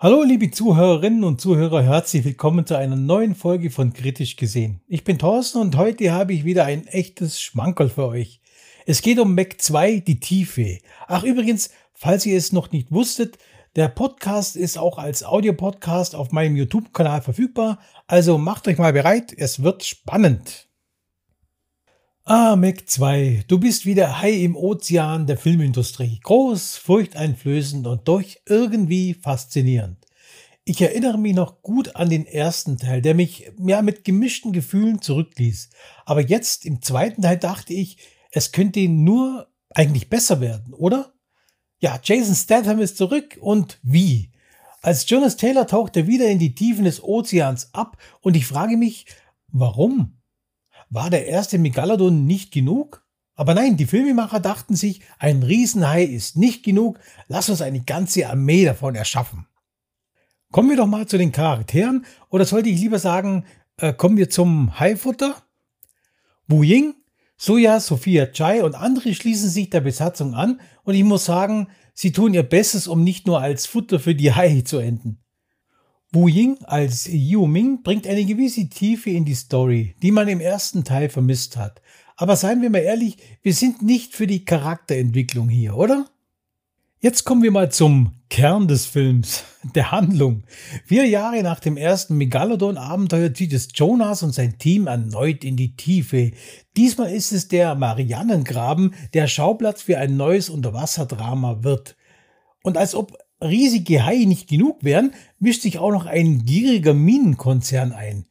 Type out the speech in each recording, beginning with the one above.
Hallo liebe Zuhörerinnen und Zuhörer, herzlich willkommen zu einer neuen Folge von Kritisch gesehen. Ich bin Thorsten und heute habe ich wieder ein echtes Schmankerl für euch. Es geht um Mac 2, die Tiefe. Ach übrigens, falls ihr es noch nicht wusstet, der Podcast ist auch als Audiopodcast auf meinem YouTube-Kanal verfügbar, also macht euch mal bereit, es wird spannend. Ah, Mac 2, du bist wieder Hai im Ozean der Filmindustrie. Groß, furchteinflößend und doch irgendwie faszinierend. Ich erinnere mich noch gut an den ersten Teil, der mich ja mit gemischten Gefühlen zurückließ. Aber jetzt im zweiten Teil dachte ich, es könnte nur eigentlich besser werden, oder? Ja, Jason Statham ist zurück und wie? Als Jonas Taylor taucht er wieder in die Tiefen des Ozeans ab und ich frage mich, warum? War der erste Megalodon nicht genug? Aber nein, die Filmemacher dachten sich, ein Riesenhai ist nicht genug, lass uns eine ganze Armee davon erschaffen. Kommen wir doch mal zu den Charakteren, oder sollte ich lieber sagen, äh, kommen wir zum Haifutter? Wu Ying, Soja, Sophia Chai und andere schließen sich der Besatzung an und ich muss sagen, sie tun ihr Bestes, um nicht nur als Futter für die Hai zu enden. Wu Ying als Yu Ming bringt eine gewisse Tiefe in die Story, die man im ersten Teil vermisst hat. Aber seien wir mal ehrlich, wir sind nicht für die Charakterentwicklung hier, oder? Jetzt kommen wir mal zum Kern des Films, der Handlung. Vier Jahre nach dem ersten Megalodon-Abenteuer zieht es Jonas und sein Team erneut in die Tiefe. Diesmal ist es der Marianengraben, der Schauplatz für ein neues Unterwasserdrama wird. Und als ob riesige Haie nicht genug wären, mischt sich auch noch ein gieriger Minenkonzern ein.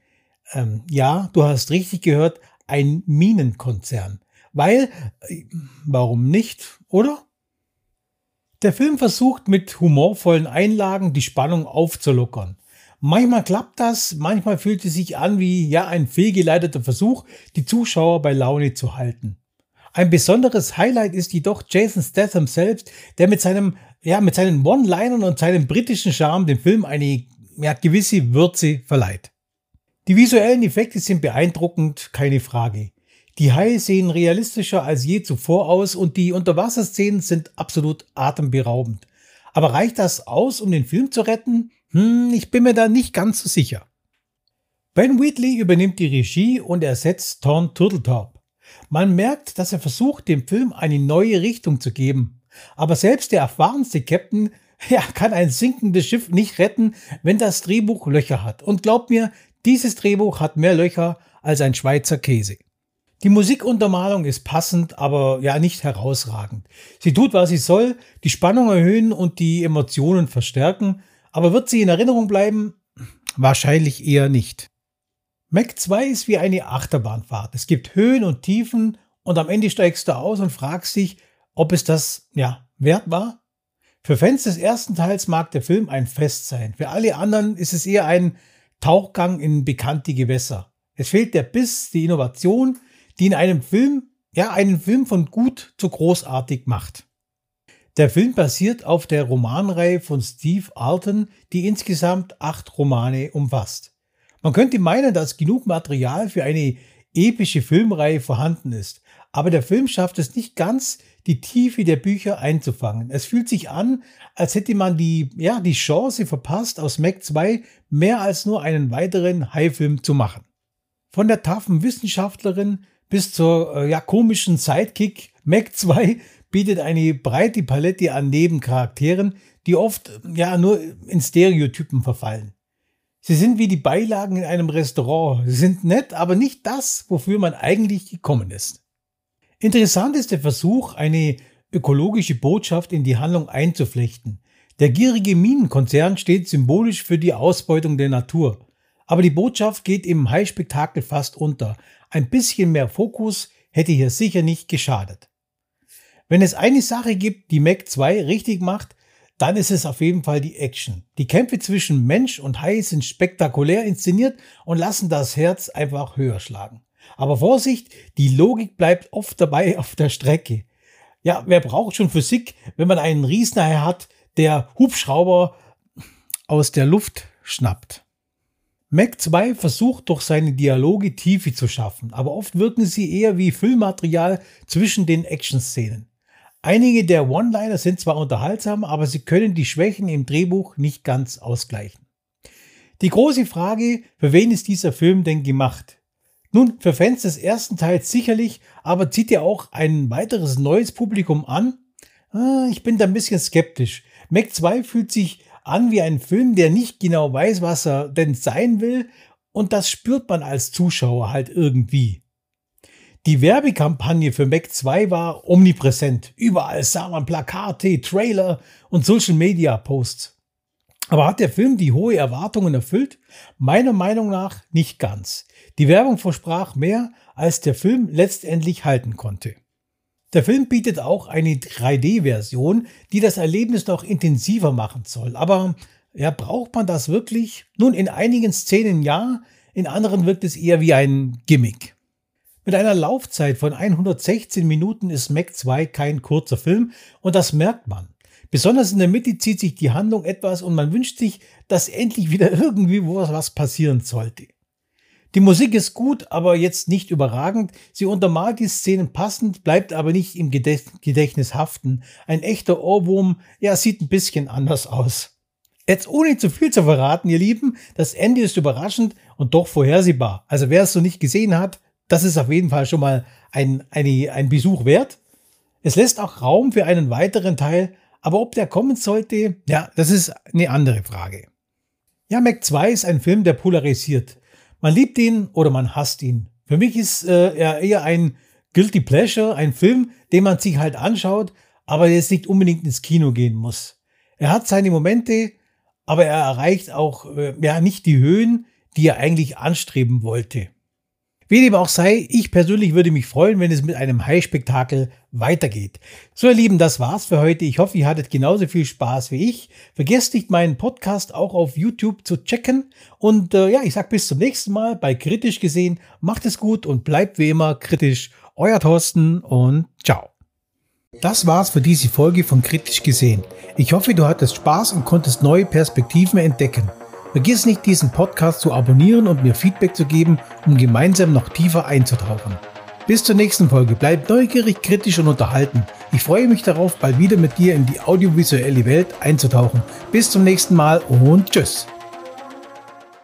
Ähm, ja, du hast richtig gehört, ein Minenkonzern. Weil, äh, warum nicht, oder? Der Film versucht mit humorvollen Einlagen die Spannung aufzulockern. Manchmal klappt das, manchmal fühlt es sich an wie ja ein fehlgeleiteter Versuch, die Zuschauer bei Laune zu halten. Ein besonderes Highlight ist jedoch Jason Statham selbst, der mit seinem, ja, mit seinen One-Linern und seinem britischen Charme dem Film eine ja, gewisse Würze verleiht. Die visuellen Effekte sind beeindruckend, keine Frage. Die Haie sehen realistischer als je zuvor aus und die Unterwasserszenen sind absolut atemberaubend. Aber reicht das aus, um den Film zu retten? Hm, ich bin mir da nicht ganz so sicher. Ben Wheatley übernimmt die Regie und ersetzt Thorn Turteltaub. Man merkt, dass er versucht, dem Film eine neue Richtung zu geben. Aber selbst der erfahrenste Captain ja, kann ein sinkendes Schiff nicht retten, wenn das Drehbuch Löcher hat. Und glaubt mir, dieses Drehbuch hat mehr Löcher als ein Schweizer Käse. Die Musikuntermalung ist passend, aber ja nicht herausragend. Sie tut, was sie soll, die Spannung erhöhen und die Emotionen verstärken, aber wird sie in Erinnerung bleiben? Wahrscheinlich eher nicht. Mac 2 ist wie eine Achterbahnfahrt. Es gibt Höhen und Tiefen und am Ende steigst du aus und fragst dich, ob es das, ja, wert war. Für Fans des ersten Teils mag der Film ein Fest sein. Für alle anderen ist es eher ein Tauchgang in bekannte Gewässer. Es fehlt der Biss, die Innovation, die in einem Film, ja, einen Film von gut zu großartig macht. Der Film basiert auf der Romanreihe von Steve Alton, die insgesamt acht Romane umfasst. Man könnte meinen, dass genug Material für eine epische Filmreihe vorhanden ist, aber der Film schafft es nicht ganz, die Tiefe der Bücher einzufangen. Es fühlt sich an, als hätte man die, ja, die Chance verpasst, aus Mac 2 mehr als nur einen weiteren High-Film zu machen. Von der taffen Wissenschaftlerin bis zur äh, ja, komischen Sidekick, Mac 2 bietet eine breite Palette an Nebencharakteren, die oft ja nur in Stereotypen verfallen. Sie sind wie die Beilagen in einem Restaurant. Sie sind nett, aber nicht das, wofür man eigentlich gekommen ist. Interessant ist der Versuch, eine ökologische Botschaft in die Handlung einzuflechten. Der gierige Minenkonzern steht symbolisch für die Ausbeutung der Natur. Aber die Botschaft geht im High-Spektakel fast unter. Ein bisschen mehr Fokus hätte hier sicher nicht geschadet. Wenn es eine Sache gibt, die Mac 2 richtig macht, dann ist es auf jeden Fall die Action. Die Kämpfe zwischen Mensch und Hai sind spektakulär inszeniert und lassen das Herz einfach höher schlagen. Aber Vorsicht, die Logik bleibt oft dabei auf der Strecke. Ja, wer braucht schon Physik, wenn man einen Riesenhai hat, der Hubschrauber aus der Luft schnappt? Mac 2 versucht durch seine Dialoge Tiefe zu schaffen, aber oft wirken sie eher wie Füllmaterial zwischen den Action-Szenen. Einige der One-Liner sind zwar unterhaltsam, aber sie können die Schwächen im Drehbuch nicht ganz ausgleichen. Die große Frage, für wen ist dieser Film denn gemacht? Nun, für Fans des ersten Teils sicherlich, aber zieht er auch ein weiteres neues Publikum an? Ah, ich bin da ein bisschen skeptisch. Mac 2 fühlt sich an wie ein Film, der nicht genau weiß, was er denn sein will, und das spürt man als Zuschauer halt irgendwie. Die Werbekampagne für Mac 2 war omnipräsent. Überall sah man Plakate, Trailer und Social Media Posts. Aber hat der Film die hohe Erwartungen erfüllt? Meiner Meinung nach nicht ganz. Die Werbung versprach mehr, als der Film letztendlich halten konnte. Der Film bietet auch eine 3D-Version, die das Erlebnis noch intensiver machen soll. Aber ja, braucht man das wirklich? Nun, in einigen Szenen ja, in anderen wirkt es eher wie ein Gimmick. Mit einer Laufzeit von 116 Minuten ist Mac 2 kein kurzer Film und das merkt man. Besonders in der Mitte zieht sich die Handlung etwas und man wünscht sich, dass endlich wieder irgendwie was passieren sollte. Die Musik ist gut, aber jetzt nicht überragend. Sie untermalt die Szenen passend, bleibt aber nicht im Gedächtnis haften. Ein echter Ohrwurm, ja, sieht ein bisschen anders aus. Jetzt ohne zu viel zu verraten, ihr Lieben, das Ende ist überraschend und doch vorhersehbar. Also wer es so nicht gesehen hat, das ist auf jeden Fall schon mal ein, eine, ein Besuch wert. Es lässt auch Raum für einen weiteren Teil, aber ob der kommen sollte, ja, das ist eine andere Frage. Ja, Mac 2 ist ein Film, der polarisiert. Man liebt ihn oder man hasst ihn. Für mich ist äh, er eher ein Guilty Pleasure, ein Film, den man sich halt anschaut, aber jetzt nicht unbedingt ins Kino gehen muss. Er hat seine Momente, aber er erreicht auch äh, ja nicht die Höhen, die er eigentlich anstreben wollte. Wie dem auch sei, ich persönlich würde mich freuen, wenn es mit einem High-Spektakel weitergeht. So ihr Lieben, das war's für heute. Ich hoffe, ihr hattet genauso viel Spaß wie ich. Vergesst nicht, meinen Podcast auch auf YouTube zu checken. Und äh, ja, ich sag bis zum nächsten Mal bei Kritisch gesehen. Macht es gut und bleibt wie immer kritisch. Euer Thorsten und ciao. Das war's für diese Folge von Kritisch gesehen. Ich hoffe, du hattest Spaß und konntest neue Perspektiven entdecken. Vergiss nicht, diesen Podcast zu abonnieren und mir Feedback zu geben, um gemeinsam noch tiefer einzutauchen. Bis zur nächsten Folge. Bleib neugierig, kritisch und unterhalten. Ich freue mich darauf, bald wieder mit dir in die audiovisuelle Welt einzutauchen. Bis zum nächsten Mal und tschüss.